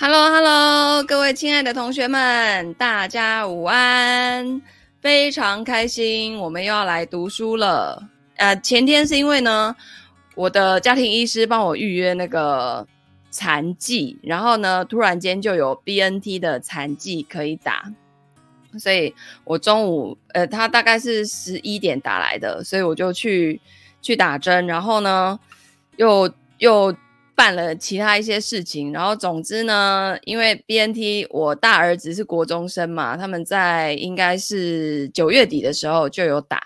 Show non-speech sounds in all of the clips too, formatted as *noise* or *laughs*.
Hello，Hello，各位亲爱的同学们，大家午安！非常开心，我们又要来读书了。呃，前天是因为呢，我的家庭医师帮我预约那个残剂，然后呢，突然间就有 BNT 的残剂可以打，所以我中午，呃，他大概是十一点打来的，所以我就去去打针，然后呢，又又。办了其他一些事情，然后总之呢，因为 BNT 我大儿子是国中生嘛，他们在应该是九月底的时候就有打，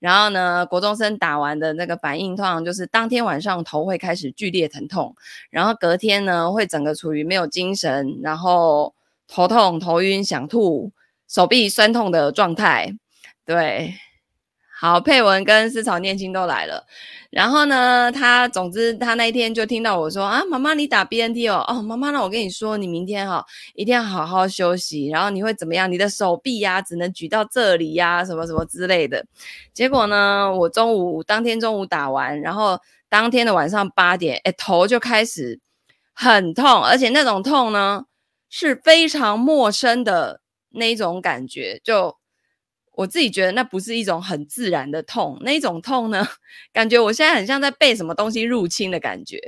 然后呢，国中生打完的那个反应通常就是当天晚上头会开始剧烈疼痛，然后隔天呢会整个处于没有精神，然后头痛、头晕、想吐、手臂酸痛的状态，对。好，佩文跟思草念青都来了，然后呢，他总之他那一天就听到我说啊，妈妈你打 BNT 哦，哦，妈妈那我跟你说，你明天哈、哦、一定要好好休息，然后你会怎么样？你的手臂呀、只能举到这里呀、什么什么之类的。结果呢，我中午当天中午打完，然后当天的晚上八点，哎，头就开始很痛，而且那种痛呢是非常陌生的那种感觉，就。我自己觉得那不是一种很自然的痛，那种痛呢，*laughs* 感觉我现在很像在被什么东西入侵的感觉。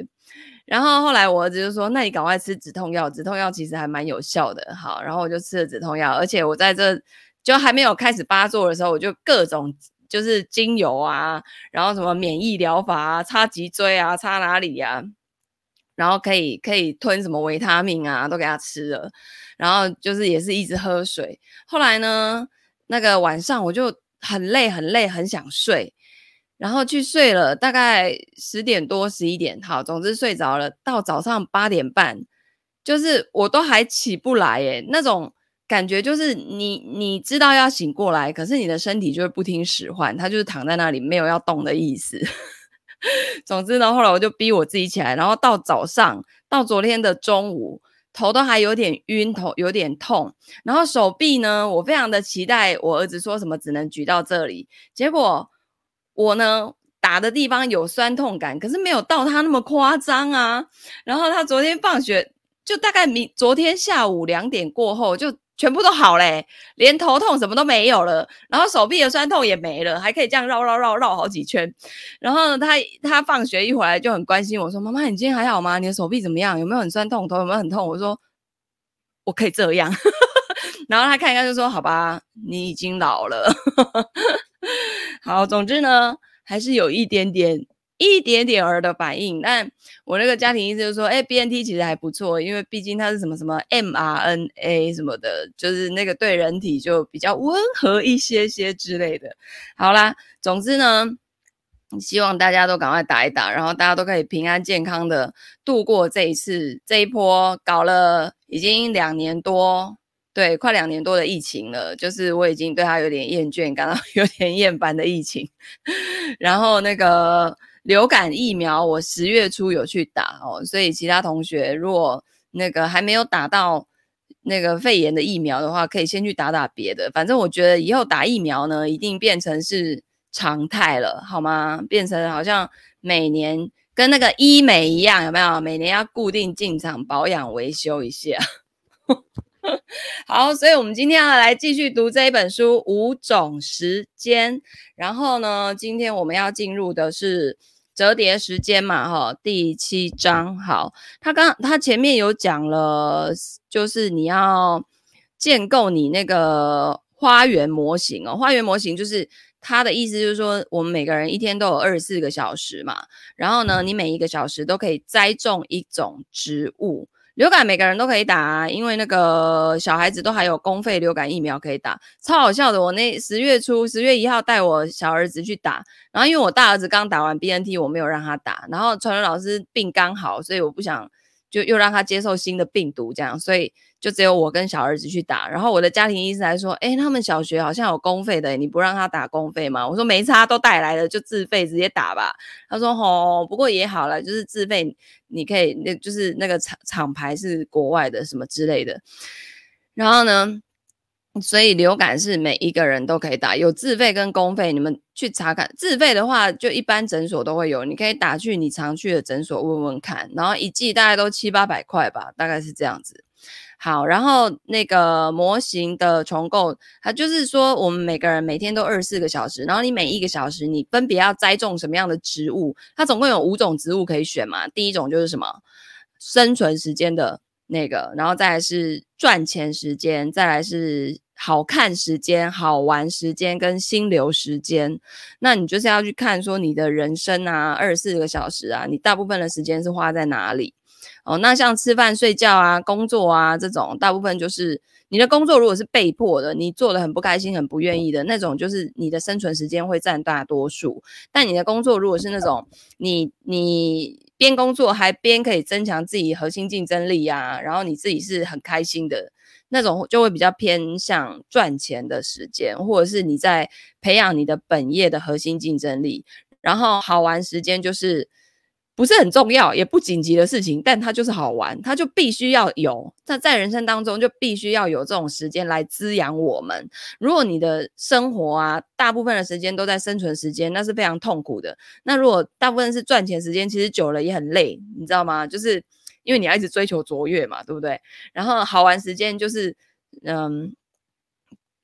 然后后来我儿子就说：“那你赶快吃止痛药，止痛药其实还蛮有效的。”好，然后我就吃了止痛药，而且我在这就还没有开始发作的时候，我就各种就是精油啊，然后什么免疫疗法啊，擦脊椎啊，擦哪里呀、啊，然后可以可以吞什么维他命啊，都给他吃了。然后就是也是一直喝水。后来呢，那个晚上我就很累很累很想睡，然后去睡了，大概十点多十一点，好，总之睡着了。到早上八点半，就是我都还起不来耶，那种感觉就是你你知道要醒过来，可是你的身体就是不听使唤，它就是躺在那里没有要动的意思。*laughs* 总之呢，后来我就逼我自己起来，然后到早上到昨天的中午。头都还有点晕，头有点痛，然后手臂呢，我非常的期待我儿子说什么只能举到这里，结果我呢打的地方有酸痛感，可是没有到他那么夸张啊。然后他昨天放学就大概明昨天下午两点过后就。全部都好嘞，连头痛什么都没有了，然后手臂的酸痛也没了，还可以这样绕绕绕绕好几圈。然后他他放学一回来就很关心我说：“妈妈，你今天还好吗？你的手臂怎么样？有没有很酸痛？头有没有很痛？”我说：“我可以这样。” *laughs* 然后他看一看就说：“好吧，你已经老了。” *laughs* 好，总之呢，还是有一点点。一点点儿的反应，但我那个家庭医生就说：“哎，BNT 其实还不错，因为毕竟它是什么什么 mRNA 什么的，就是那个对人体就比较温和一些些之类的。”好啦，总之呢，希望大家都赶快打一打，然后大家都可以平安健康的度过这一次这一波搞了已经两年多，对，快两年多的疫情了，就是我已经对它有点厌倦，感到 *laughs* 有点厌烦的疫情，然后那个。流感疫苗我十月初有去打哦，所以其他同学如果那个还没有打到那个肺炎的疫苗的话，可以先去打打别的。反正我觉得以后打疫苗呢，一定变成是常态了，好吗？变成好像每年跟那个医美一样，有没有？每年要固定进场保养维修一下。*laughs* 好，所以我们今天要来继续读这一本书《五种时间》，然后呢，今天我们要进入的是。折叠时间嘛，哈，第七章。好，他刚他前面有讲了，就是你要建构你那个花园模型哦。花园模型就是他的意思，就是说我们每个人一天都有二十四个小时嘛，然后呢，你每一个小时都可以栽种一种植物。流感每个人都可以打啊，因为那个小孩子都还有公费流感疫苗可以打，超好笑的。我那十月初十月一号带我小儿子去打，然后因为我大儿子刚打完 BNT，我没有让他打，然后传人老师病刚好，所以我不想。就又让他接受新的病毒，这样，所以就只有我跟小儿子去打。然后我的家庭医生还说：“哎，他们小学好像有公费的，你不让他打公费吗？”我说：“没差，都带来了，就自费直接打吧。”他说：“哦，不过也好了，就是自费，你可以，那就是那个厂厂牌是国外的什么之类的。”然后呢？所以流感是每一个人都可以打，有自费跟公费，你们去查看。自费的话，就一般诊所都会有，你可以打去你常去的诊所问问看。然后一剂大概都七八百块吧，大概是这样子。好，然后那个模型的重构，它就是说，我们每个人每天都二十四个小时，然后你每一个小时你分别要栽种什么样的植物？它总共有五种植物可以选嘛。第一种就是什么生存时间的那个，然后再来是赚钱时间，再来是好看时间、好玩时间跟心流时间。那你就是要去看说你的人生啊，二十四个小时啊，你大部分的时间是花在哪里？哦，那像吃饭、睡觉啊、工作啊这种，大部分就是你的工作如果是被迫的，你做得很不开心、很不愿意的那种，就是你的生存时间会占大多数。但你的工作如果是那种你你边工作还边可以增强自己核心竞争力啊，然后你自己是很开心的那种，就会比较偏向赚钱的时间，或者是你在培养你的本业的核心竞争力。然后好玩时间就是。不是很重要，也不紧急的事情，但它就是好玩，它就必须要有。那在人生当中，就必须要有这种时间来滋养我们。如果你的生活啊，大部分的时间都在生存时间，那是非常痛苦的。那如果大部分是赚钱时间，其实久了也很累，你知道吗？就是因为你要一直追求卓越嘛，对不对？然后好玩时间就是，嗯，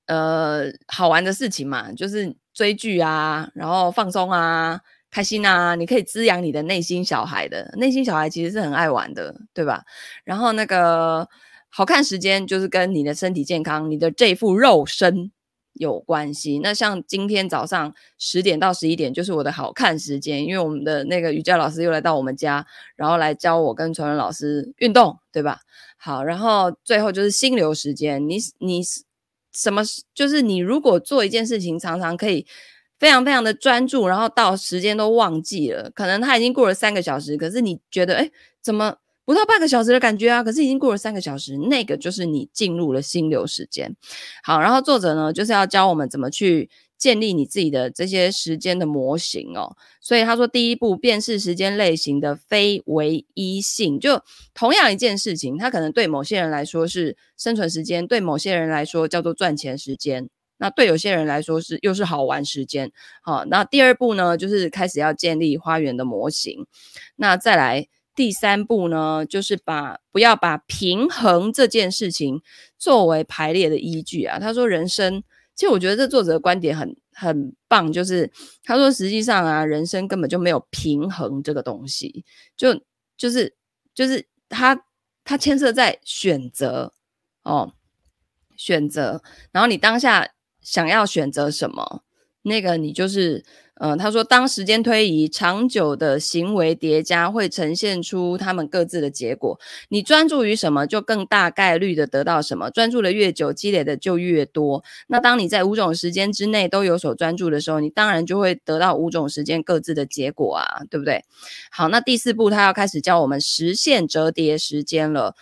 呃，好玩的事情嘛，就是追剧啊，然后放松啊。开心啊！你可以滋养你的内心小孩的，内心小孩其实是很爱玩的，对吧？然后那个好看时间就是跟你的身体健康、你的这副肉身有关系。那像今天早上十点到十一点就是我的好看时间，因为我们的那个瑜伽老师又来到我们家，然后来教我跟传文老师运动，对吧？好，然后最后就是心流时间。你你什么？就是你如果做一件事情，常常可以。非常非常的专注，然后到时间都忘记了，可能他已经过了三个小时，可是你觉得，哎，怎么不到半个小时的感觉啊？可是已经过了三个小时，那个就是你进入了心流时间。好，然后作者呢，就是要教我们怎么去建立你自己的这些时间的模型哦。所以他说，第一步，便是时间类型的非唯一性，就同样一件事情，它可能对某些人来说是生存时间，对某些人来说叫做赚钱时间。那对有些人来说是又是好玩时间，好，那第二步呢，就是开始要建立花园的模型。那再来第三步呢，就是把不要把平衡这件事情作为排列的依据啊。他说人生，其实我觉得这作者的观点很很棒，就是他说实际上啊，人生根本就没有平衡这个东西，就就是就是他他牵涉在选择哦，选择，然后你当下。想要选择什么？那个你就是，呃，他说，当时间推移，长久的行为叠加会呈现出他们各自的结果。你专注于什么，就更大概率的得到什么。专注的越久，积累的就越多。那当你在五种时间之内都有所专注的时候，你当然就会得到五种时间各自的结果啊，对不对？好，那第四步，他要开始教我们实现折叠时间了。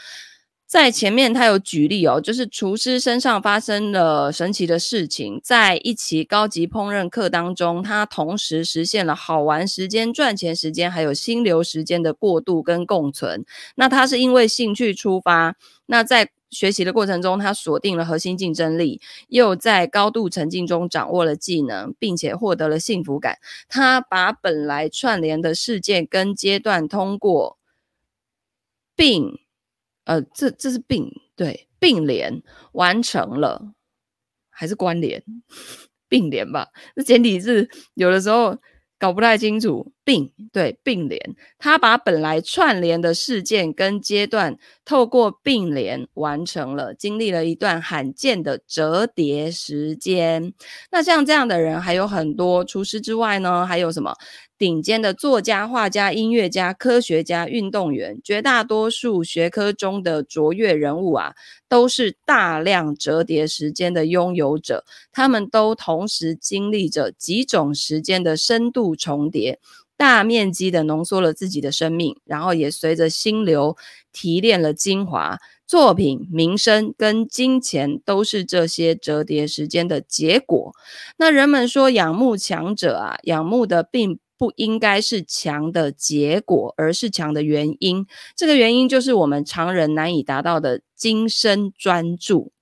在前面他有举例哦，就是厨师身上发生了神奇的事情，在一期高级烹饪课当中，他同时实现了好玩时间、赚钱时间，还有心流时间的过渡跟共存。那他是因为兴趣出发，那在学习的过程中，他锁定了核心竞争力，又在高度沉浸中掌握了技能，并且获得了幸福感。他把本来串联的事件跟阶段通过，并。呃，这这是并对并联完成了，还是关联 *laughs* 并联吧？这简体字有的时候搞不太清楚。并对并联，他把本来串联的事件跟阶段透过并联完成了，经历了一段罕见的折叠时间。那像这样的人还有很多，厨师之外呢，还有什么？顶尖的作家、画家、音乐家、科学家、运动员，绝大多数学科中的卓越人物啊，都是大量折叠时间的拥有者。他们都同时经历着几种时间的深度重叠，大面积的浓缩了自己的生命，然后也随着心流提炼了精华。作品、名声跟金钱都是这些折叠时间的结果。那人们说仰慕强者啊，仰慕的并不应该是强的结果，而是强的原因。这个原因就是我们常人难以达到的精深专注。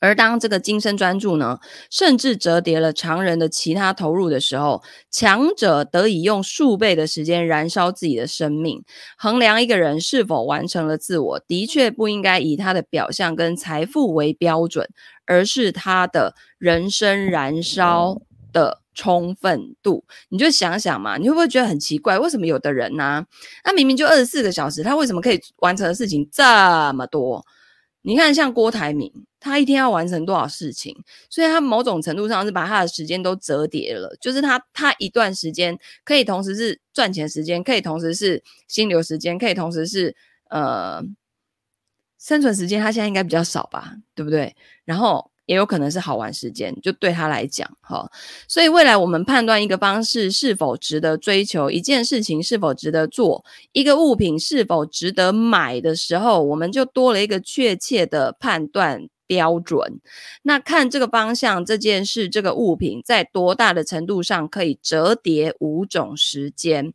而当这个精深专注呢，甚至折叠了常人的其他投入的时候，强者得以用数倍的时间燃烧自己的生命。衡量一个人是否完成了自我，的确不应该以他的表象跟财富为标准，而是他的人生燃烧的充分度。你就想想嘛，你会不会觉得很奇怪？为什么有的人呢、啊，那明明就二十四个小时，他为什么可以完成的事情这么多？你看，像郭台铭，他一天要完成多少事情？所以他某种程度上是把他的时间都折叠了。就是他，他一段时间可以同时是赚钱时间，可以同时是心流时间，可以同时是呃生存时间。他现在应该比较少吧，对不对？然后。也有可能是好玩时间，就对他来讲，哈。所以未来我们判断一个方式是否值得追求，一件事情是否值得做，一个物品是否值得买的时候，我们就多了一个确切的判断标准。那看这个方向，这件事，这个物品在多大的程度上可以折叠五种时间？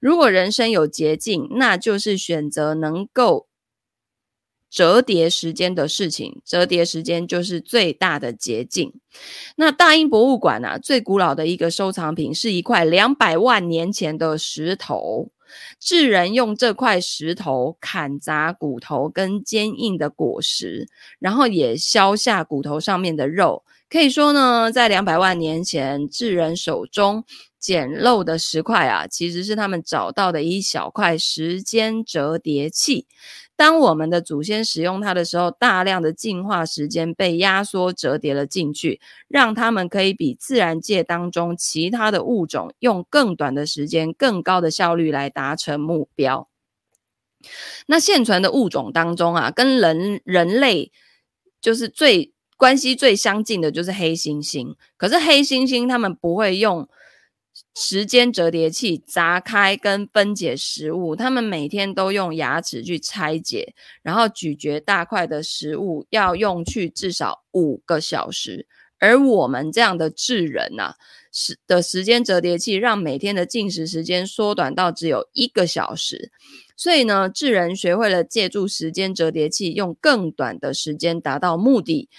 如果人生有捷径，那就是选择能够。折叠时间的事情，折叠时间就是最大的捷径。那大英博物馆啊，最古老的一个收藏品是一块两百万年前的石头。智人用这块石头砍砸骨头跟坚硬的果实，然后也削下骨头上面的肉。可以说呢，在两百万年前，智人手中简陋的石块啊，其实是他们找到的一小块时间折叠器。当我们的祖先使用它的时候，大量的进化时间被压缩折叠了进去，让他们可以比自然界当中其他的物种用更短的时间、更高的效率来达成目标。那现存的物种当中啊，跟人人类就是最关系最相近的就是黑猩猩。可是黑猩猩他们不会用。时间折叠器砸开跟分解食物，他们每天都用牙齿去拆解，然后咀嚼大块的食物，要用去至少五个小时。而我们这样的智人呐、啊，时的时间折叠器让每天的进食时间缩短到只有一个小时。所以呢，智人学会了借助时间折叠器，用更短的时间达到目的。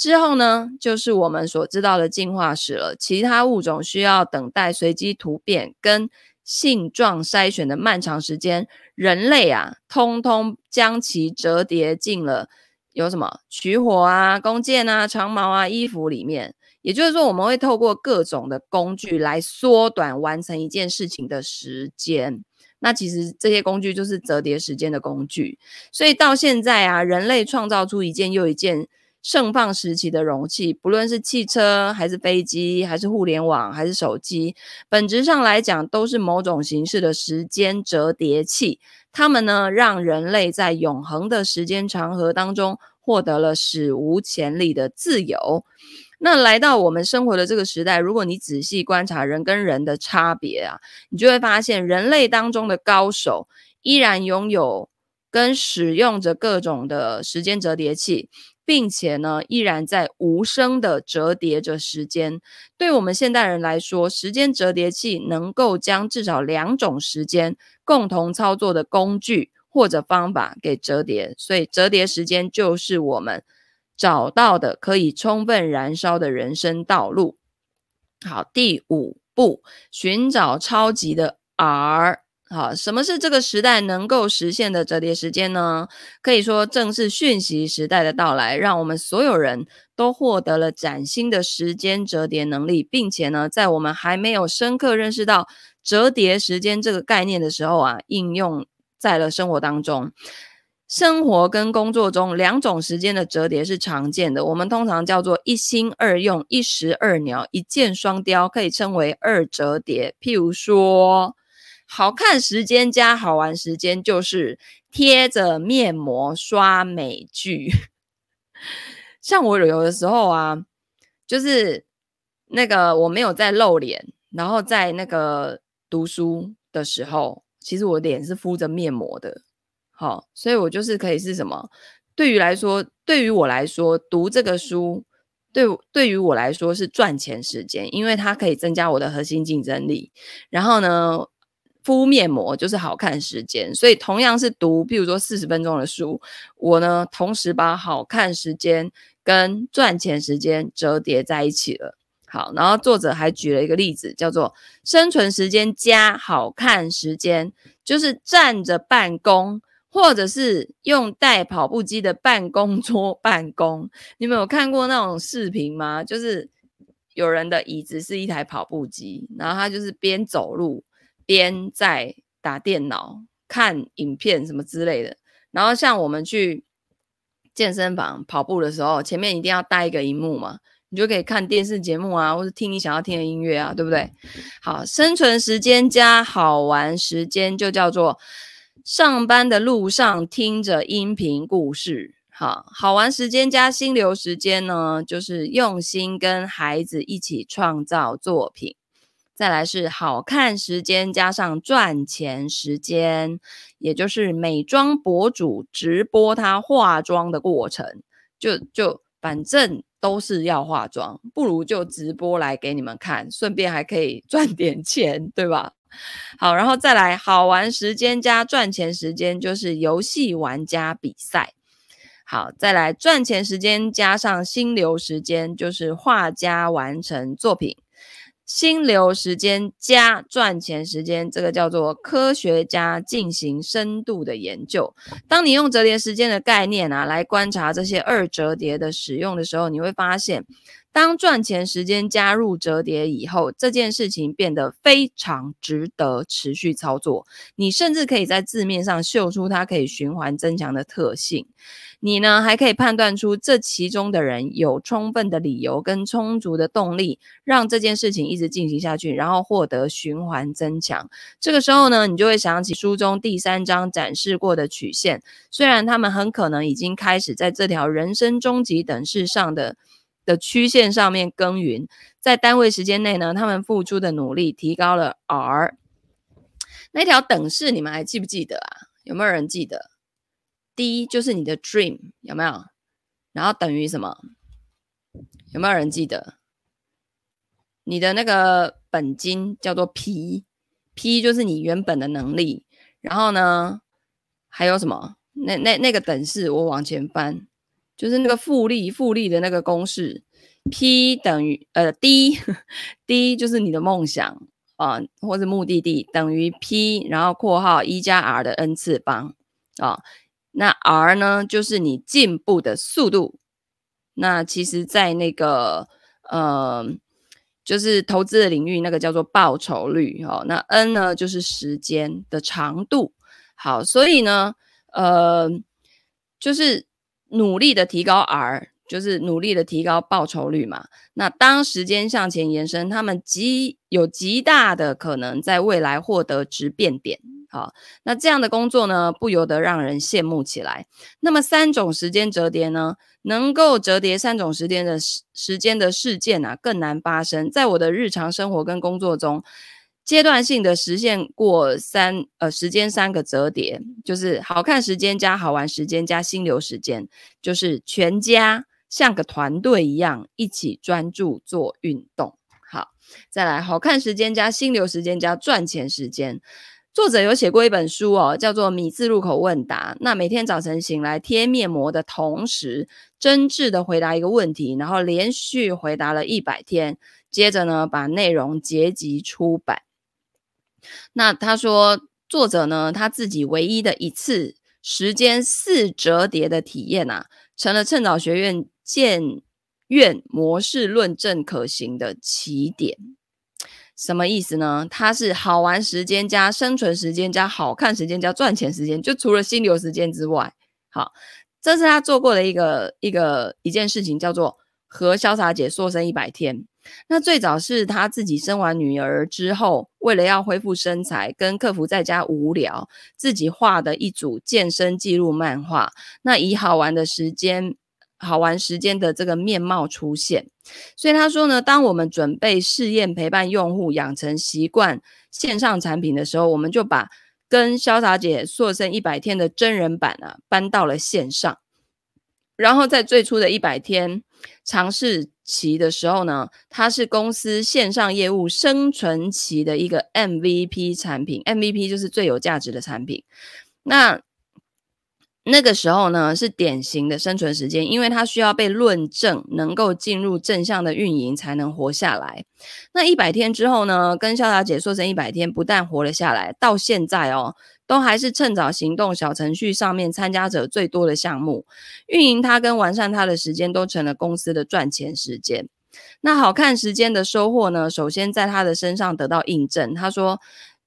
之后呢，就是我们所知道的进化史了。其他物种需要等待随机突变跟性状筛选的漫长时间，人类啊，通通将其折叠进了有什么取火啊、弓箭啊、长矛啊、衣服里面。也就是说，我们会透过各种的工具来缩短完成一件事情的时间。那其实这些工具就是折叠时间的工具。所以到现在啊，人类创造出一件又一件。盛放时期的容器，不论是汽车还是飞机，还是互联网，还是手机，本质上来讲都是某种形式的时间折叠器。它们呢，让人类在永恒的时间长河当中获得了史无前例的自由。那来到我们生活的这个时代，如果你仔细观察人跟人的差别啊，你就会发现，人类当中的高手依然拥有跟使用着各种的时间折叠器。并且呢，依然在无声的折叠着时间。对我们现代人来说，时间折叠器能够将至少两种时间共同操作的工具或者方法给折叠，所以折叠时间就是我们找到的可以充分燃烧的人生道路。好，第五步，寻找超级的 R。好，什么是这个时代能够实现的折叠时间呢？可以说，正是讯息时代的到来，让我们所有人都获得了崭新的时间折叠能力，并且呢，在我们还没有深刻认识到折叠时间这个概念的时候啊，应用在了生活当中。生活跟工作中两种时间的折叠是常见的，我们通常叫做一心二用、一石二鸟、一箭双雕，可以称为二折叠。譬如说。好看时间加好玩时间，就是贴着面膜刷美剧。*laughs* 像我有的时候啊，就是那个我没有在露脸，然后在那个读书的时候，其实我脸是敷着面膜的。好，所以我就是可以是什么？对于来说，对于我来说，读这个书，对对于我来说是赚钱时间，因为它可以增加我的核心竞争力。然后呢，敷面膜就是好看时间，所以同样是读，譬如说四十分钟的书，我呢同时把好看时间跟赚钱时间折叠在一起了。好，然后作者还举了一个例子，叫做生存时间加好看时间，就是站着办公，或者是用带跑步机的办公桌办公。你们有看过那种视频吗？就是有人的椅子是一台跑步机，然后他就是边走路边在打电脑、看影片什么之类的。然后像我们去健身房跑步的时候，前面一定要带一个荧幕嘛。你就可以看电视节目啊，或者听你想要听的音乐啊，对不对？好，生存时间加好玩时间就叫做上班的路上听着音频故事。好，好玩时间加心流时间呢，就是用心跟孩子一起创造作品。再来是好看时间加上赚钱时间，也就是美妆博主直播他化妆的过程，就就反正。都是要化妆，不如就直播来给你们看，顺便还可以 *laughs* 赚点钱，对吧？好，然后再来好玩时间加赚钱时间，就是游戏玩家比赛。好，再来赚钱时间加上心流时间，就是画家完成作品。心流时间加赚钱时间，这个叫做科学家进行深度的研究。当你用折叠时间的概念啊来观察这些二折叠的使用的时候，你会发现，当赚钱时间加入折叠以后，这件事情变得非常值得持续操作。你甚至可以在字面上秀出它可以循环增强的特性。你呢，还可以判断出这其中的人有充分的理由跟充足的动力，让这件事情一直进行下去，然后获得循环增强。这个时候呢，你就会想起书中第三章展示过的曲线，虽然他们很可能已经开始在这条人生终极等式上的的曲线上面耕耘，在单位时间内呢，他们付出的努力提高了 R。那条等式你们还记不记得啊？有没有人记得？D 就是你的 dream 有没有？然后等于什么？有没有人记得？你的那个本金叫做 P，P 就是你原本的能力。然后呢，还有什么？那那那个等式我往前翻，就是那个复利复利的那个公式，P 等于呃 D，D *laughs* 就是你的梦想啊、或者目的地等于 P，然后括号一加 R 的 n 次方啊。那 R 呢，就是你进步的速度。那其实，在那个呃，就是投资的领域，那个叫做报酬率哦。那 N 呢，就是时间的长度。好，所以呢，呃，就是努力的提高 R，就是努力的提高报酬率嘛。那当时间向前延伸，他们极有极大的可能在未来获得质变点。好，那这样的工作呢，不由得让人羡慕起来。那么三种时间折叠呢，能够折叠三种时间的时时间的事件啊，更难发生。在我的日常生活跟工作中，阶段性的实现过三呃时间三个折叠，就是好看时间加好玩时间加心流时间，就是全家像个团队一样一起专注做运动。好，再来好看时间加心流时间加赚钱时间。作者有写过一本书哦，叫做《米字路口问答》。那每天早晨醒来贴面膜的同时，真挚的回答一个问题，然后连续回答了一百天。接着呢，把内容结集出版。那他说，作者呢，他自己唯一的一次时间四折叠的体验啊，成了趁早学院建院模式论证可行的起点。什么意思呢？它是好玩时间加生存时间加好看时间加赚钱时间，就除了心流时间之外，好，这是他做过的一个一个一件事情，叫做和潇洒姐瘦身一百天。那最早是他自己生完女儿之后，为了要恢复身材，跟客服在家无聊，自己画的一组健身记录漫画。那以好玩的时间。好玩时间的这个面貌出现，所以他说呢，当我们准备试验陪伴用户养成习惯线上产品的时候，我们就把跟潇洒姐塑身一百天的真人版啊搬到了线上，然后在最初的一百天尝试期的时候呢，它是公司线上业务生存期的一个 MVP 产品，MVP 就是最有价值的产品。那那个时候呢，是典型的生存时间，因为它需要被论证，能够进入正向的运营才能活下来。那一百天之后呢，跟潇洒姐说成一百天，不但活了下来，到现在哦，都还是趁早行动小程序上面参加者最多的项目。运营它跟完善它的时间，都成了公司的赚钱时间。那好看时间的收获呢，首先在他的身上得到印证。他说。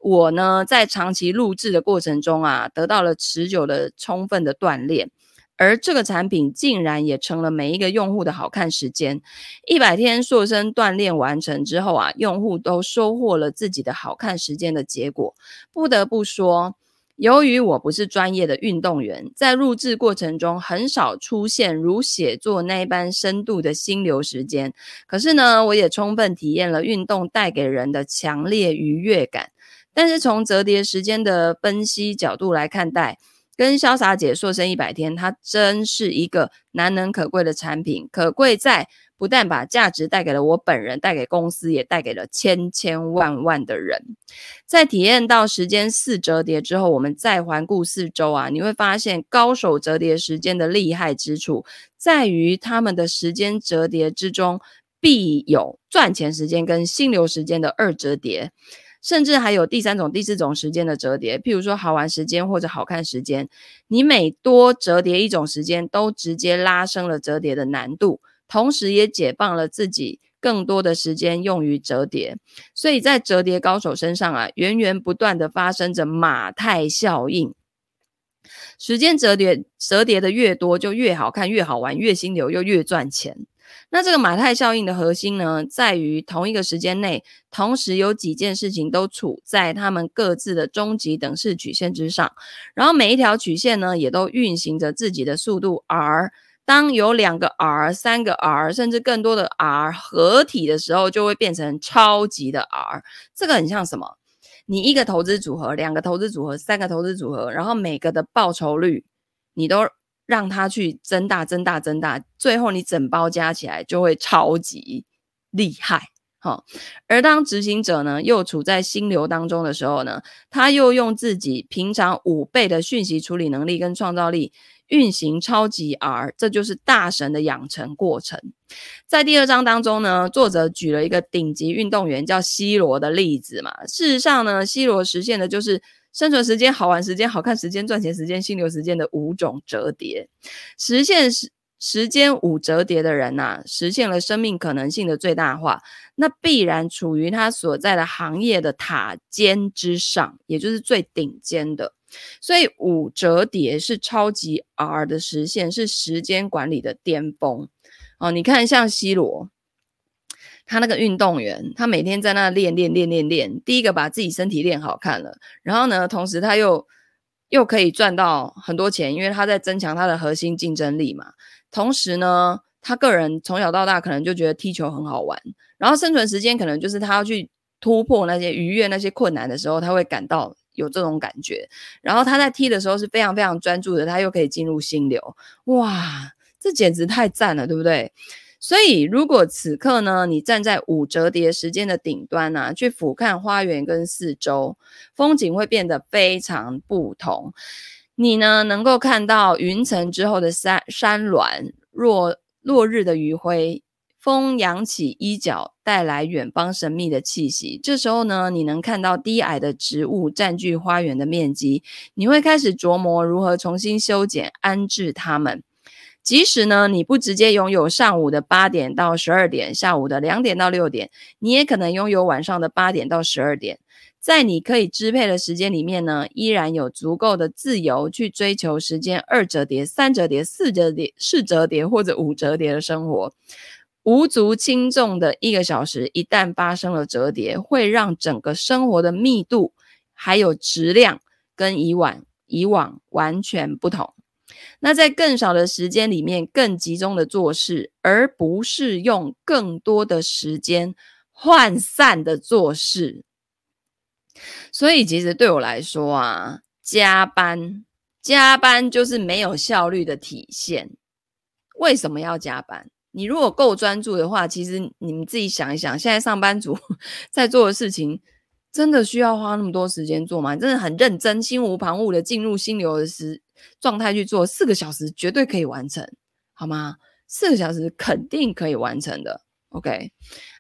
我呢，在长期录制的过程中啊，得到了持久的、充分的锻炼，而这个产品竟然也成了每一个用户的好看时间。一百天塑身锻炼完成之后啊，用户都收获了自己的好看时间的结果。不得不说，由于我不是专业的运动员，在录制过程中很少出现如写作那般深度的心流时间。可是呢，我也充分体验了运动带给人的强烈愉悦感。但是从折叠时间的分析角度来看待，跟潇洒姐瘦身一百天，它真是一个难能可贵的产品。可贵在不但把价值带给了我本人，带给公司，也带给了千千万万的人。在体验到时间四折叠之后，我们再环顾四周啊，你会发现高手折叠时间的厉害之处，在于他们的时间折叠之中，必有赚钱时间跟心流时间的二折叠。甚至还有第三种、第四种时间的折叠，譬如说好玩时间或者好看时间。你每多折叠一种时间，都直接拉升了折叠的难度，同时也解放了自己更多的时间用于折叠。所以在折叠高手身上啊，源源不断地发生着马太效应。时间折叠折叠的越多，就越好看、越好玩、越心流，又越赚钱。那这个马太效应的核心呢，在于同一个时间内，同时有几件事情都处在他们各自的终极等式曲线之上，然后每一条曲线呢，也都运行着自己的速度 r。当有两个 r、三个 r，甚至更多的 r 合体的时候，就会变成超级的 r。这个很像什么？你一个投资组合、两个投资组合、三个投资组合，然后每个的报酬率，你都。让它去增大、增大、增大，最后你整包加起来就会超级厉害，好。而当执行者呢，又处在心流当中的时候呢，他又用自己平常五倍的讯息处理能力跟创造力运行超级 R，这就是大神的养成过程。在第二章当中呢，作者举了一个顶级运动员叫 C 罗的例子嘛。事实上呢，C 罗实现的就是。生存时间、好玩时间、好看时间、赚钱时间、心流时间的五种折叠，实现时时间五折叠的人呐、实现了生命可能性的最大化，那必然处于他所在的行业的塔尖之上，也就是最顶尖的。所以五折叠是超级 R 的实现，是时间管理的巅峰。哦，你看像 C 罗。他那个运动员，他每天在那练练练练练，第一个把自己身体练好看了，然后呢，同时他又又可以赚到很多钱，因为他在增强他的核心竞争力嘛。同时呢，他个人从小到大可能就觉得踢球很好玩，然后生存时间可能就是他要去突破那些愉悦那些困难的时候，他会感到有这种感觉。然后他在踢的时候是非常非常专注的，他又可以进入心流，哇，这简直太赞了，对不对？所以，如果此刻呢，你站在五折叠时间的顶端啊，去俯瞰花园跟四周，风景会变得非常不同。你呢，能够看到云层之后的山山峦，落落日的余晖，风扬起衣角，带来远方神秘的气息。这时候呢，你能看到低矮的植物占据花园的面积，你会开始琢磨如何重新修剪安置它们。即使呢，你不直接拥有上午的八点到十二点，下午的两点到六点，你也可能拥有晚上的八点到十二点。在你可以支配的时间里面呢，依然有足够的自由去追求时间二折叠、三折叠、四折叠、四折叠或者五折叠的生活。无足轻重的一个小时，一旦发生了折叠，会让整个生活的密度还有质量跟以往以往完全不同。那在更少的时间里面，更集中的做事，而不是用更多的时间涣散的做事。所以，其实对我来说啊，加班，加班就是没有效率的体现。为什么要加班？你如果够专注的话，其实你们自己想一想，现在上班族 *laughs* 在做的事情，真的需要花那么多时间做吗？真的很认真、心无旁骛的进入心流的时状态去做，四个小时绝对可以完成，好吗？四个小时肯定可以完成的。OK，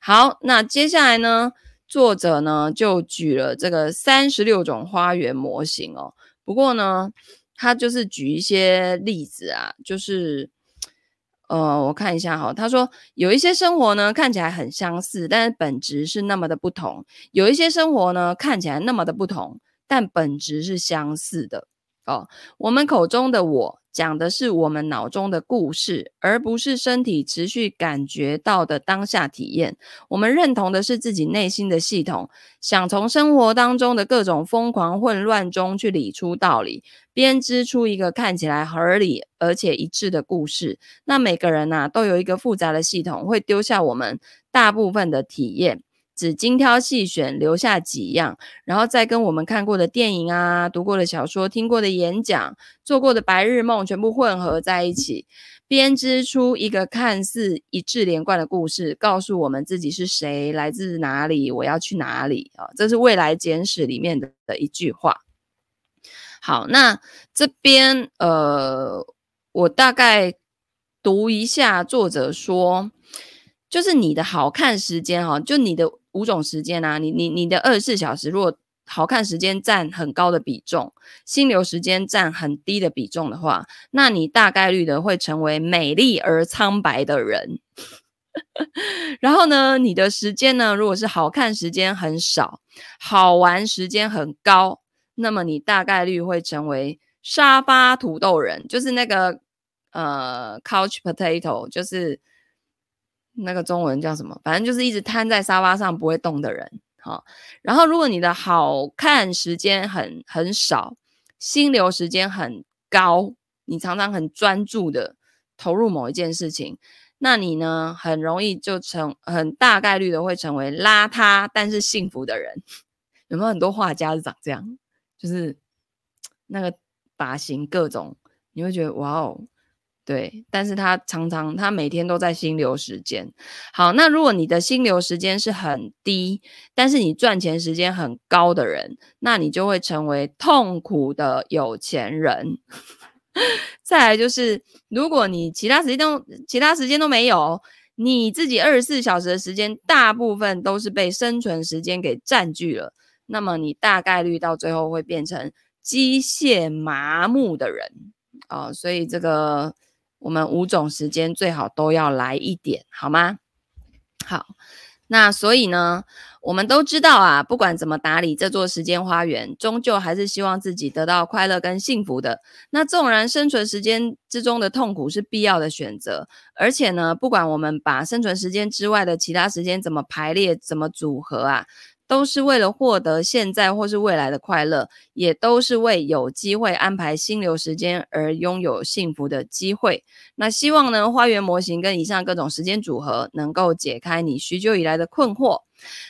好，那接下来呢，作者呢就举了这个三十六种花园模型哦。不过呢，他就是举一些例子啊，就是。呃，我看一下哈，他说有一些生活呢看起来很相似，但是本质是那么的不同；有一些生活呢看起来那么的不同，但本质是相似的。哦，我们口中的我。讲的是我们脑中的故事，而不是身体持续感觉到的当下体验。我们认同的是自己内心的系统，想从生活当中的各种疯狂混乱中去理出道理，编织出一个看起来合理而且一致的故事。那每个人呐、都有一个复杂的系统，会丢下我们大部分的体验。只精挑细选，留下几样，然后再跟我们看过的电影啊、读过的小说、听过的演讲、做过的白日梦全部混合在一起，编织出一个看似一致连贯的故事，告诉我们自己是谁，来自哪里，我要去哪里啊！这是《未来简史》里面的的一句话。好，那这边呃，我大概读一下作者说，就是你的好看时间哈，就你的。五种时间啊，你你你的二十四小时，如果好看时间占很高的比重，心流时间占很低的比重的话，那你大概率的会成为美丽而苍白的人。*laughs* 然后呢，你的时间呢，如果是好看时间很少，好玩时间很高，那么你大概率会成为沙发土豆人，就是那个呃 couch potato，就是。那个中文叫什么？反正就是一直瘫在沙发上不会动的人，好。然后，如果你的好看时间很很少，心流时间很高，你常常很专注的投入某一件事情，那你呢，很容易就成很大概率的会成为邋遢但是幸福的人。有没有很多画家是长这样？就是那个发型各种，你会觉得哇哦。对，但是他常常他每天都在心流时间。好，那如果你的心流时间是很低，但是你赚钱时间很高的人，那你就会成为痛苦的有钱人。*laughs* 再来就是，如果你其他时间都其他时间都没有，你自己二十四小时的时间大部分都是被生存时间给占据了，那么你大概率到最后会变成机械麻木的人啊、哦。所以这个。我们五种时间最好都要来一点，好吗？好，那所以呢，我们都知道啊，不管怎么打理这座时间花园，终究还是希望自己得到快乐跟幸福的。那纵然生存时间之中的痛苦是必要的选择，而且呢，不管我们把生存时间之外的其他时间怎么排列、怎么组合啊。都是为了获得现在或是未来的快乐，也都是为有机会安排心流时间而拥有幸福的机会。那希望呢，花园模型跟以上各种时间组合能够解开你许久以来的困惑。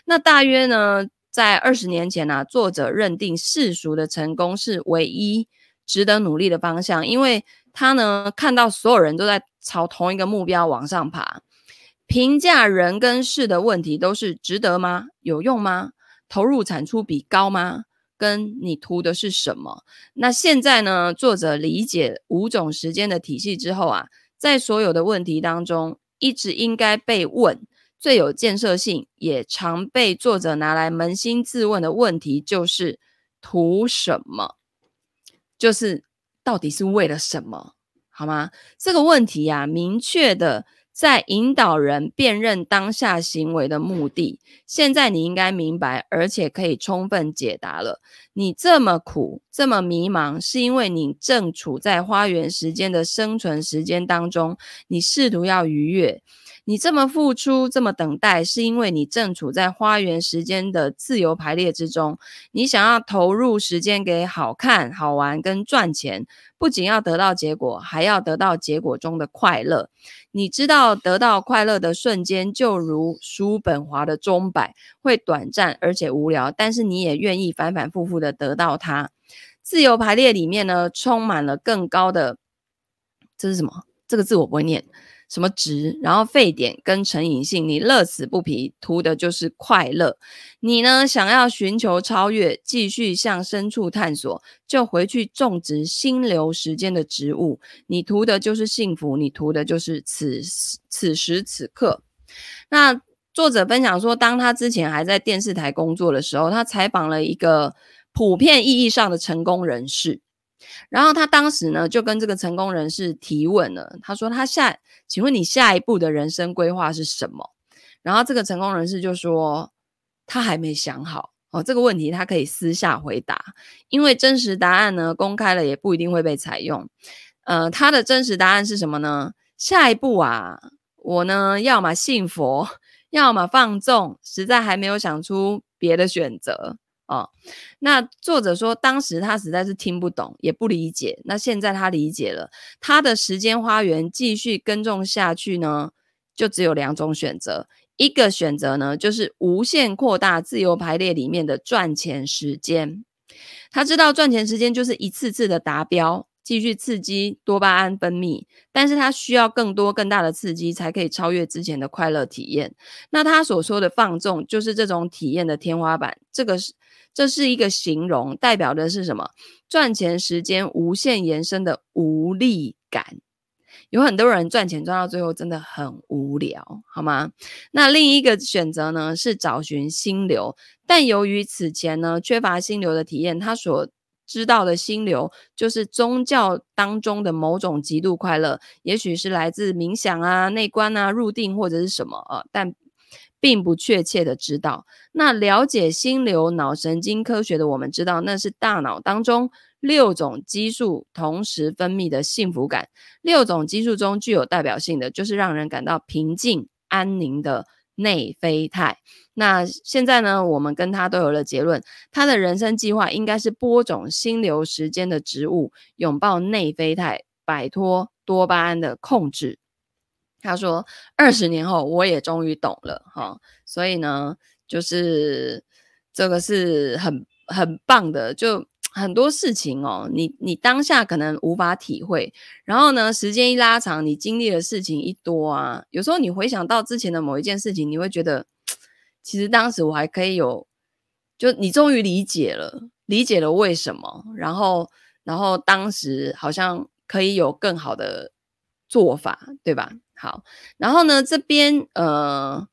那大约呢，在二十年前呢、作者认定世俗的成功是唯一值得努力的方向，因为他呢看到所有人都在朝同一个目标往上爬。评价人跟事的问题都是值得吗？有用吗？投入产出比高吗？跟你图的是什么？那现在呢？作者理解五种时间的体系之后啊，在所有的问题当中，一直应该被问、最有建设性，也常被作者拿来扪心自问的问题，就是图什么？就是到底是为了什么？好吗？这个问题呀、啊，明确的。在引导人辨认当下行为的目的，现在你应该明白，而且可以充分解答了。你这么苦，这么迷茫，是因为你正处在花园时间的生存时间当中，你试图要愉悦。你这么付出，这么等待，是因为你正处在花园时间的自由排列之中。你想要投入时间给好看、好玩跟赚钱，不仅要得到结果，还要得到结果中的快乐。你知道，得到快乐的瞬间，就如叔本华的钟摆，会短暂而且无聊，但是你也愿意反反复复的得到它。自由排列里面呢，充满了更高的，这是什么？这个字我不会念。什么值，然后沸点跟成瘾性，你乐此不疲，图的就是快乐。你呢，想要寻求超越，继续向深处探索，就回去种植心流时间的植物。你图的就是幸福，你图的就是此此时此刻。那作者分享说，当他之前还在电视台工作的时候，他采访了一个普遍意义上的成功人士。然后他当时呢，就跟这个成功人士提问了。他说：“他下，请问你下一步的人生规划是什么？”然后这个成功人士就说：“他还没想好哦，这个问题他可以私下回答，因为真实答案呢，公开了也不一定会被采用。呃，他的真实答案是什么呢？下一步啊，我呢，要么信佛，*laughs* 要么放纵，实在还没有想出别的选择。”哦，那作者说，当时他实在是听不懂，也不理解。那现在他理解了，他的时间花园继续耕种下去呢，就只有两种选择。一个选择呢，就是无限扩大自由排列里面的赚钱时间。他知道赚钱时间就是一次次的达标。继续刺激多巴胺分泌，但是他需要更多更大的刺激才可以超越之前的快乐体验。那他所说的放纵，就是这种体验的天花板。这个是这是一个形容，代表的是什么？赚钱时间无限延伸的无力感。有很多人赚钱赚到最后真的很无聊，好吗？那另一个选择呢，是找寻心流，但由于此前呢缺乏心流的体验，他所知道的心流就是宗教当中的某种极度快乐，也许是来自冥想啊、内观啊、入定或者是什么啊，但并不确切的知道。那了解心流脑神经科学的我们知道，那是大脑当中六种激素同时分泌的幸福感。六种激素中具有代表性的，就是让人感到平静安宁的。内啡肽。那现在呢，我们跟他都有了结论，他的人生计划应该是播种心流时间的植物，拥抱内啡肽，摆脱多巴胺的控制。他说，二十年后我也终于懂了哈，所以呢，就是这个是很很棒的，就。很多事情哦，你你当下可能无法体会，然后呢，时间一拉长，你经历的事情一多啊，有时候你回想到之前的某一件事情，你会觉得，其实当时我还可以有，就你终于理解了，理解了为什么，然后然后当时好像可以有更好的做法，对吧？好，然后呢，这边呃，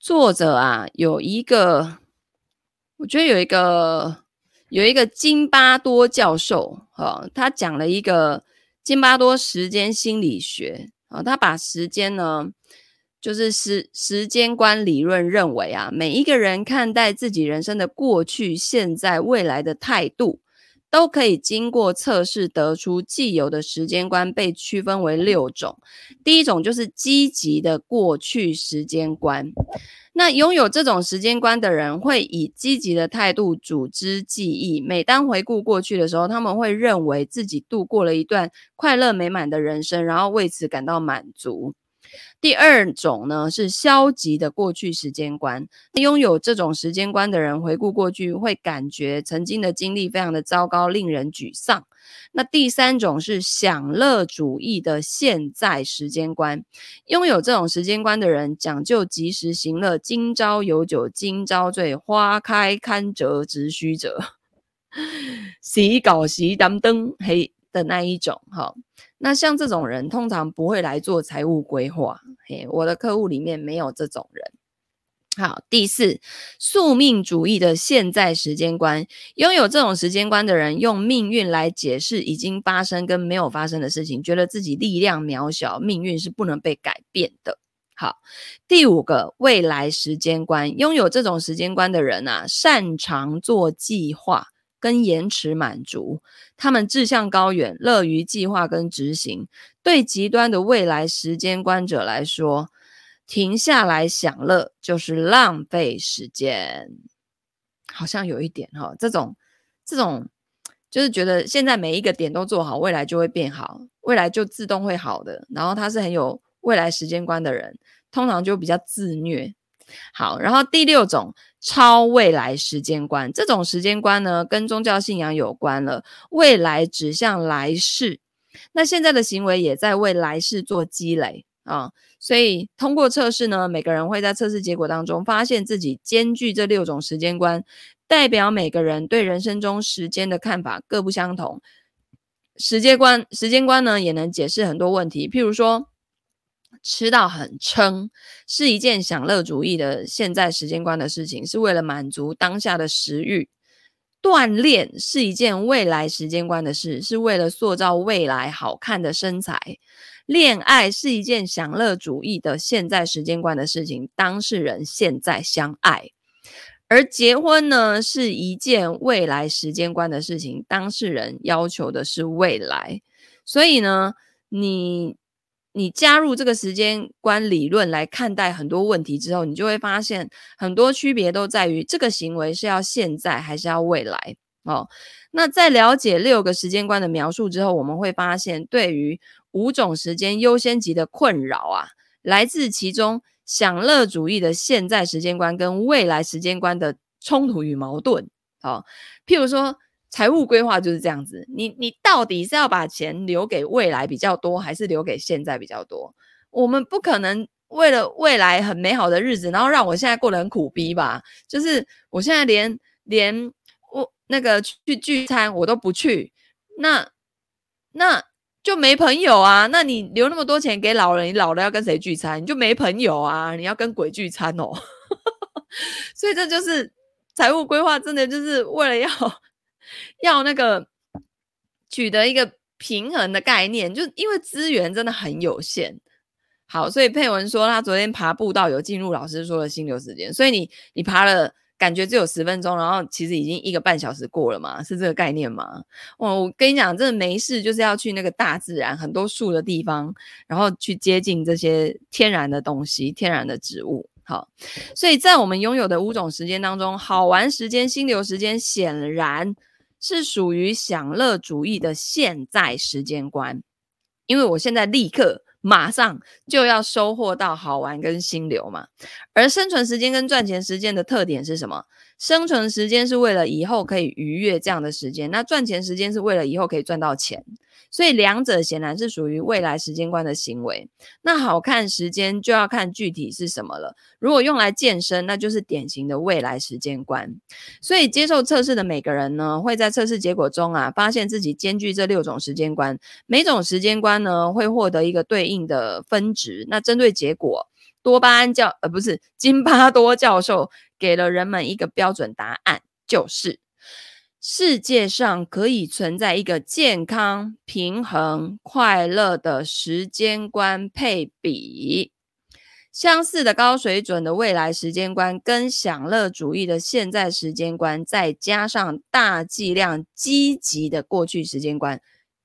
作者啊有一个，我觉得有一个。有一个金巴多教授，哈，他讲了一个金巴多时间心理学，啊，他把时间呢，就是时时间观理论认为啊，每一个人看待自己人生的过去、现在、未来的态度，都可以经过测试得出既有的时间观被区分为六种。第一种就是积极的过去时间观。那拥有这种时间观的人，会以积极的态度组织记忆。每当回顾过去的时候，他们会认为自己度过了一段快乐美满的人生，然后为此感到满足。第二种呢，是消极的过去时间观。拥有这种时间观的人，回顾过去会感觉曾经的经历非常的糟糕，令人沮丧。那第三种是享乐主义的现在时间观，拥有这种时间观的人讲究及时行乐，今朝有酒今朝醉，花开堪折直须折，*laughs* 时搞时担灯嘿的那一种哈。那像这种人通常不会来做财务规划，嘿，我的客户里面没有这种人。好，第四，宿命主义的现在时间观，拥有这种时间观的人，用命运来解释已经发生跟没有发生的事情，觉得自己力量渺小，命运是不能被改变的。好，第五个，未来时间观，拥有这种时间观的人啊，擅长做计划跟延迟满足，他们志向高远，乐于计划跟执行。对极端的未来时间观者来说，停下来享乐就是浪费时间，好像有一点哈、哦，这种这种就是觉得现在每一个点都做好，未来就会变好，未来就自动会好的。然后他是很有未来时间观的人，通常就比较自虐。好，然后第六种超未来时间观，这种时间观呢，跟宗教信仰有关了，未来指向来世，那现在的行为也在为来世做积累。啊。所以通过测试呢，每个人会在测试结果当中发现自己兼具这六种时间观，代表每个人对人生中时间的看法各不相同。时间观，时间观呢，也能解释很多问题，譬如说，吃到很撑是一件享乐主义的现在时间观的事情，是为了满足当下的食欲。锻炼是一件未来时间观的事，是为了塑造未来好看的身材。恋爱是一件享乐主义的现在时间观的事情，当事人现在相爱。而结婚呢，是一件未来时间观的事情，当事人要求的是未来。所以呢，你。你加入这个时间观理论来看待很多问题之后，你就会发现很多区别都在于这个行为是要现在还是要未来哦。那在了解六个时间观的描述之后，我们会发现对于五种时间优先级的困扰啊，来自其中享乐主义的现在时间观跟未来时间观的冲突与矛盾。哦，譬如说。财务规划就是这样子，你你到底是要把钱留给未来比较多，还是留给现在比较多？我们不可能为了未来很美好的日子，然后让我现在过得很苦逼吧？就是我现在连连我那个去聚餐我都不去，那那就没朋友啊！那你留那么多钱给老人，你老了要跟谁聚餐？你就没朋友啊！你要跟鬼聚餐哦！*laughs* 所以这就是财务规划，真的就是为了要。要那个取得一个平衡的概念，就因为资源真的很有限。好，所以佩文说他昨天爬步道有进入老师说的心流时间，所以你你爬了感觉只有十分钟，然后其实已经一个半小时过了嘛，是这个概念吗？我我跟你讲，真的没事，就是要去那个大自然很多树的地方，然后去接近这些天然的东西、天然的植物。好，所以在我们拥有的五种时间当中，好玩时间、心流时间显然。是属于享乐主义的现在时间观，因为我现在立刻马上就要收获到好玩跟心流嘛。而生存时间跟赚钱时间的特点是什么？生存时间是为了以后可以逾越这样的时间，那赚钱时间是为了以后可以赚到钱。所以两者显然是属于未来时间观的行为。那好看时间就要看具体是什么了。如果用来健身，那就是典型的未来时间观。所以接受测试的每个人呢，会在测试结果中啊，发现自己兼具这六种时间观。每种时间观呢，会获得一个对应定的分值。那针对结果，多巴胺教呃不是金巴多教授给了人们一个标准答案，就是。世界上可以存在一个健康、平衡、快乐的时间观配比。相似的高水准的未来时间观，跟享乐主义的现在时间观，再加上大剂量积极的过去时间观，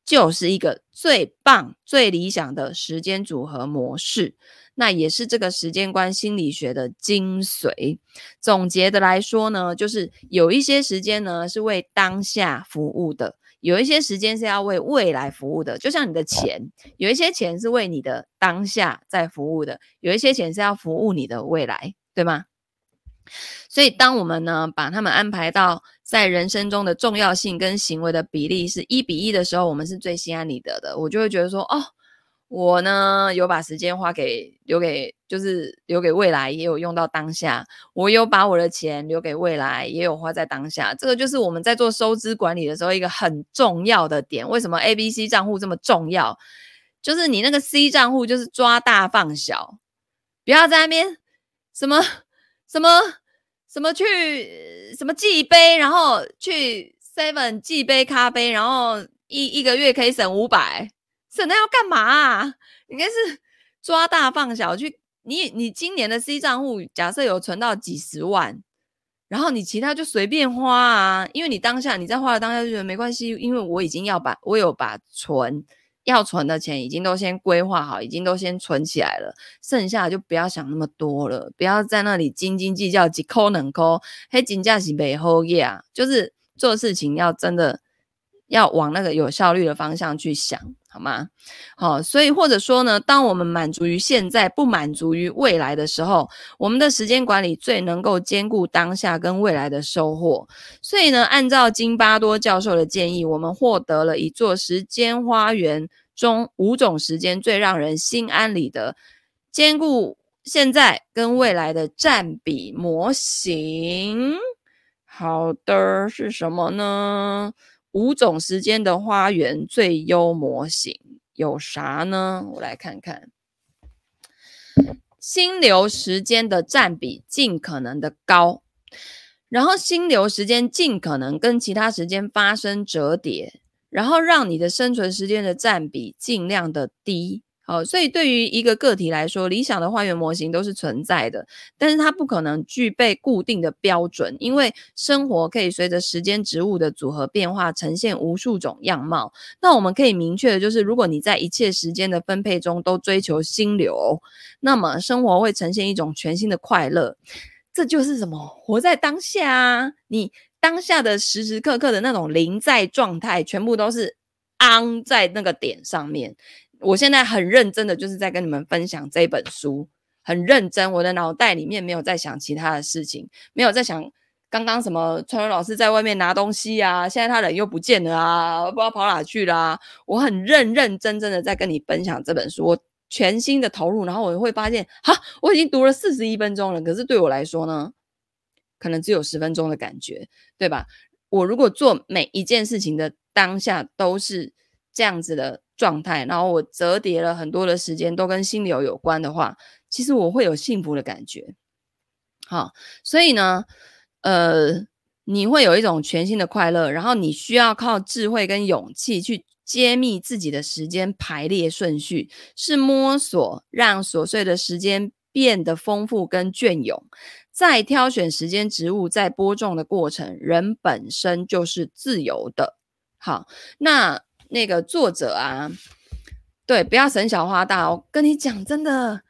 就是一个最棒、最理想的时间组合模式。那也是这个时间观心理学的精髓。总结的来说呢，就是有一些时间呢是为当下服务的，有一些时间是要为未来服务的。就像你的钱，有一些钱是为你的当下在服务的，有一些钱是要服务你的未来，对吗？所以，当我们呢把他们安排到在人生中的重要性跟行为的比例是一比一的时候，我们是最心安理得的。我就会觉得说，哦。我呢，有把时间花给留给，就是留给未来，也有用到当下。我有把我的钱留给未来，也有花在当下。这个就是我们在做收支管理的时候一个很重要的点。为什么 A、B、C 账户这么重要？就是你那个 C 账户就是抓大放小，不要在那边什么什么什么去什么寄杯，然后去 Seven 寄杯咖啡，然后一一个月可以省五百。省那要干嘛啊？应该是抓大放小去。你你今年的 C 账户假设有存到几十万，然后你其他就随便花啊。因为你当下你在花的当下就觉得没关系，因为我已经要把我有把存要存的钱已经都先规划好，已经都先存起来了。剩下就不要想那么多了，不要在那里斤斤计较，几抠两抠，黑金价是背后呀。就是做事情要真的要往那个有效率的方向去想。好吗？好，所以或者说呢，当我们满足于现在，不满足于未来的时候，我们的时间管理最能够兼顾当下跟未来的收获。所以呢，按照金巴多教授的建议，我们获得了一座时间花园，中五种时间最让人心安理得，兼顾现在跟未来的占比模型。好的，是什么呢？五种时间的花园最优模型有啥呢？我来看看。心流时间的占比尽可能的高，然后心流时间尽可能跟其他时间发生折叠，然后让你的生存时间的占比尽量的低。好，所以对于一个个体来说，理想的花园模型都是存在的，但是它不可能具备固定的标准，因为生活可以随着时间植物的组合变化，呈现无数种样貌。那我们可以明确的就是，如果你在一切时间的分配中都追求心流，那么生活会呈现一种全新的快乐。这就是什么？活在当下啊！你当下的时时刻刻的那种临在状态，全部都是 on 在那个点上面。我现在很认真的，就是在跟你们分享这本书，很认真。我的脑袋里面没有在想其他的事情，没有在想刚刚什么川文老师在外面拿东西啊，现在他人又不见了啊，不知道跑哪去啦。我很认认真真的在跟你分享这本书，我全心的投入，然后我会发现，哈，我已经读了四十一分钟了，可是对我来说呢，可能只有十分钟的感觉，对吧？我如果做每一件事情的当下都是这样子的。状态，然后我折叠了很多的时间，都跟心流有关的话，其实我会有幸福的感觉。好，所以呢，呃，你会有一种全新的快乐，然后你需要靠智慧跟勇气去揭秘自己的时间排列顺序，是摸索让琐碎的时间变得丰富跟隽永。在挑选时间植物，在播种的过程，人本身就是自由的。好，那。那个作者啊，对，不要省小花大。我跟你讲，真的，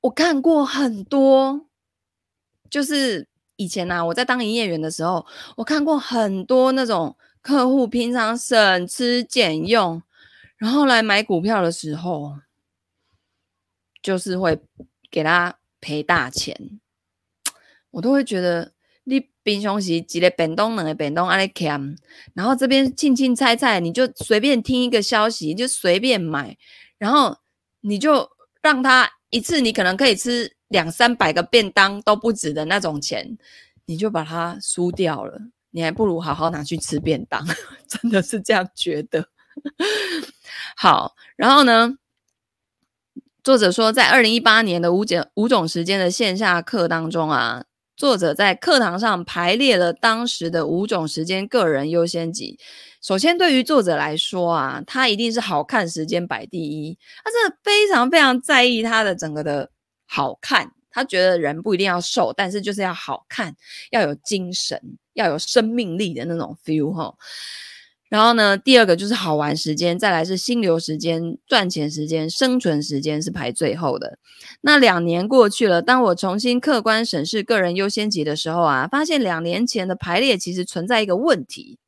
我看过很多，就是以前呐、啊，我在当营业员的时候，我看过很多那种客户平常省吃俭用，然后来买股票的时候，就是会给他赔大钱，我都会觉得。冰箱席几个便当两个便当安尼欠，然后这边青青菜菜，你就随便听一个消息，就随便买，然后你就让他一次，你可能可以吃两三百个便当都不止的那种钱，你就把它输掉了，你还不如好好拿去吃便当，*laughs* 真的是这样觉得。好，然后呢，作者说，在二零一八年的五种五种时间的线下课当中啊。作者在课堂上排列了当时的五种时间个人优先级。首先，对于作者来说啊，他一定是好看时间摆第一。他真的非常非常在意他的整个的好看。他觉得人不一定要瘦，但是就是要好看，要有精神，要有生命力的那种 feel 哈。然后呢，第二个就是好玩时间，再来是心流时间、赚钱时间、生存时间是排最后的。那两年过去了，当我重新客观审视个人优先级的时候啊，发现两年前的排列其实存在一个问题。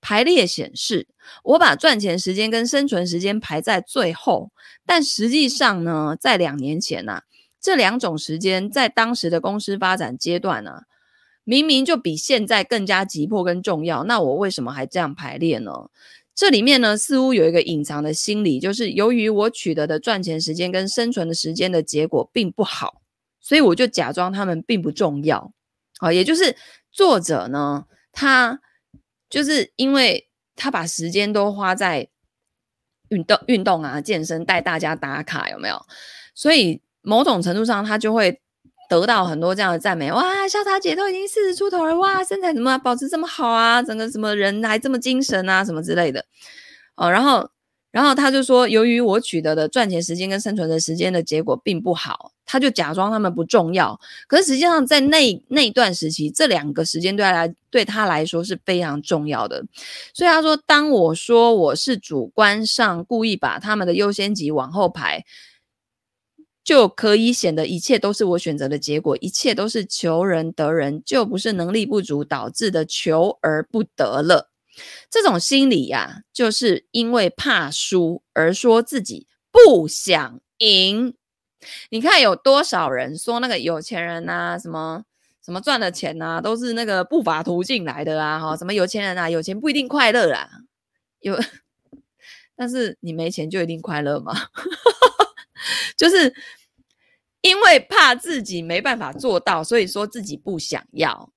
排列显示，我把赚钱时间跟生存时间排在最后，但实际上呢，在两年前呐、这两种时间在当时的公司发展阶段呢、明明就比现在更加急迫跟重要，那我为什么还这样排列呢？这里面呢，似乎有一个隐藏的心理，就是由于我取得的赚钱时间跟生存的时间的结果并不好，所以我就假装他们并不重要。好，也就是作者呢，他就是因为他把时间都花在运动、运动啊、健身，带大家打卡，有没有？所以某种程度上，他就会。得到很多这样的赞美，哇，潇洒姐都已经四十出头了，哇，身材怎么保持这么好啊？整个什么人还这么精神啊？什么之类的，哦，然后，然后他就说，由于我取得的赚钱时间跟生存的时间的结果并不好，他就假装他们不重要。可是实际上，在那那段时期，这两个时间对他来对他来说是非常重要的。所以他说，当我说我是主观上故意把他们的优先级往后排。就可以显得一切都是我选择的结果，一切都是求人得人，就不是能力不足导致的求而不得了。这种心理呀、就是因为怕输而说自己不想赢。你看有多少人说那个有钱人啊，什么什么赚的钱啊，都是那个不法途径来的啊，哈，什么有钱人啊，有钱不一定快乐啦，有。*laughs* 但是你没钱就一定快乐吗？*laughs* 就是因为怕自己没办法做到，所以说自己不想要，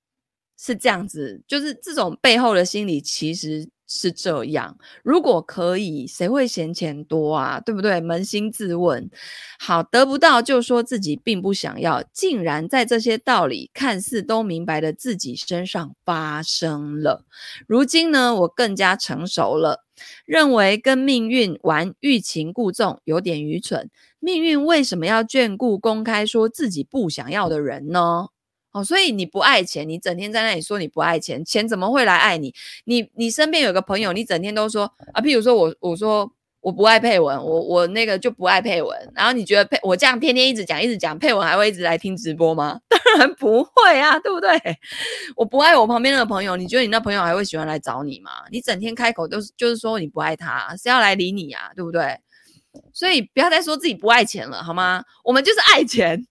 是这样子。就是这种背后的心理其实。是这样，如果可以，谁会嫌钱多啊？对不对？扪心自问。好，得不到就说自己并不想要，竟然在这些道理看似都明白的自己身上发生了。如今呢，我更加成熟了，认为跟命运玩欲擒故纵有点愚蠢。命运为什么要眷顾公开说自己不想要的人呢？哦，所以你不爱钱，你整天在那里说你不爱钱，钱怎么会来爱你？你你身边有个朋友，你整天都说啊，譬如说我我说我不爱配文，我我那个就不爱配文，然后你觉得配我这样天天一直讲一直讲，配文还会一直来听直播吗？*laughs* 当然不会啊，对不对？*laughs* 我不爱我旁边那个朋友，你觉得你那朋友还会喜欢来找你吗？你整天开口都是就是说你不爱他，谁要来理你呀？对不对？所以不要再说自己不爱钱了，好吗？我们就是爱钱。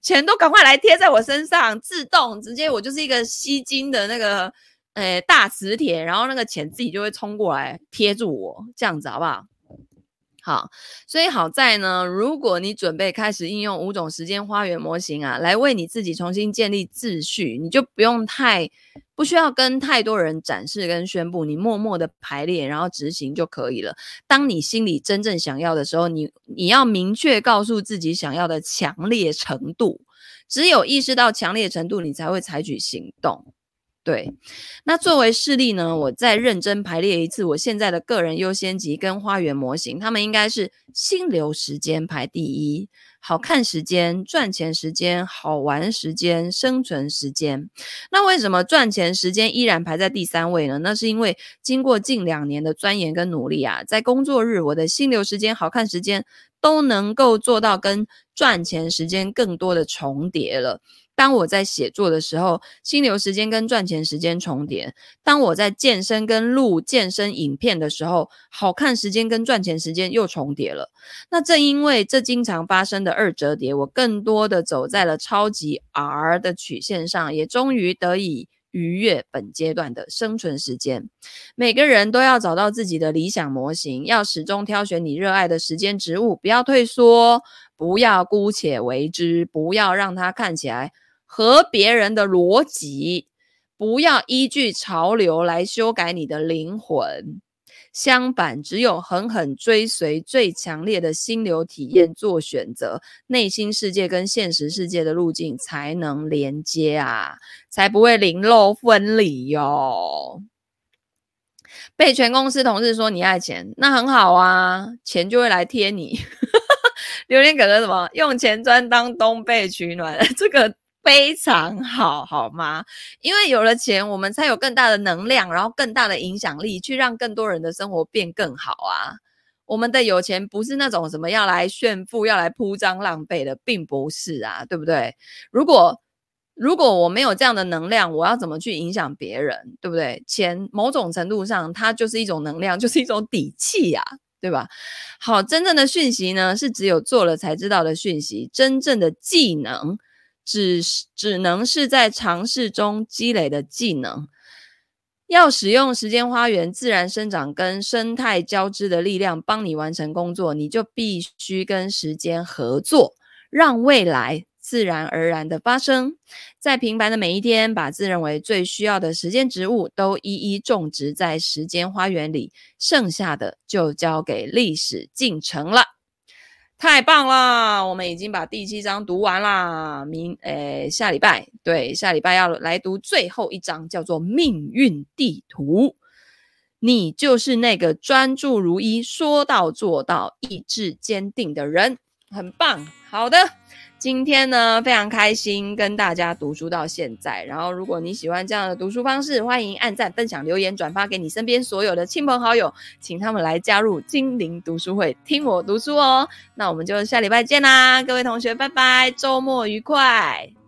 钱都赶快来贴在我身上，自动直接我就是一个吸金的那个，呃，大磁铁，然后那个钱自己就会冲过来贴住我，这样子好不好？好，所以好在呢，如果你准备开始应用五种时间花园模型啊，来为你自己重新建立秩序，你就不用太不需要跟太多人展示跟宣布，你默默的排列，然后执行就可以了。当你心里真正想要的时候，你你要明确告诉自己想要的强烈程度，只有意识到强烈程度，你才会采取行动。对，那作为示例呢，我再认真排列一次我现在的个人优先级跟花园模型，他们应该是心流时间排第一，好看时间、赚钱时间、好玩时间、生存时间。那为什么赚钱时间依然排在第三位呢？那是因为经过近两年的钻研跟努力啊，在工作日我的心流时间、好看时间都能够做到跟赚钱时间更多的重叠了。当我在写作的时候，心流时间跟赚钱时间重叠；当我在健身跟录健身影片的时候，好看时间跟赚钱时间又重叠了。那正因为这经常发生的二折叠，我更多的走在了超级 R 的曲线上，也终于得以逾越本阶段的生存时间。每个人都要找到自己的理想模型，要始终挑选你热爱的时间植物，不要退缩，不要姑且为之，不要让它看起来。和别人的逻辑，不要依据潮流来修改你的灵魂。相反，只有狠狠追随最强烈的心流体验做选择，内心世界跟现实世界的路径才能连接啊，才不会零漏分离哟。被全公司同事说你爱钱，那很好啊，钱就会来贴你。*laughs* 榴莲哥哥什么用钱专当冬被取暖，这个。非常好，好吗？因为有了钱，我们才有更大的能量，然后更大的影响力，去让更多人的生活变更好啊！我们的有钱不是那种什么要来炫富、要来铺张浪费的，并不是啊，对不对？如果如果我没有这样的能量，我要怎么去影响别人，对不对？钱某种程度上，它就是一种能量，*laughs* 就是一种底气呀，对吧？好，真正的讯息呢，是只有做了才知道的讯息，真正的技能。只是只能是在尝试中积累的技能。要使用时间花园自然生长跟生态交织的力量帮你完成工作，你就必须跟时间合作，让未来自然而然的发生。在平凡的每一天，把自认为最需要的时间植物都一一种植在时间花园里，剩下的就交给历史进程了。太棒了！我们已经把第七章读完啦。明诶，下礼拜对，下礼拜要来读最后一章，叫做命运地图。你就是那个专注如一、说到做到、意志坚定的人，很棒。好的。今天呢，非常开心跟大家读书到现在。然后，如果你喜欢这样的读书方式，欢迎按赞、分享、留言、转发给你身边所有的亲朋好友，请他们来加入精灵读书会，听我读书哦。那我们就下礼拜见啦，各位同学，拜拜，周末愉快。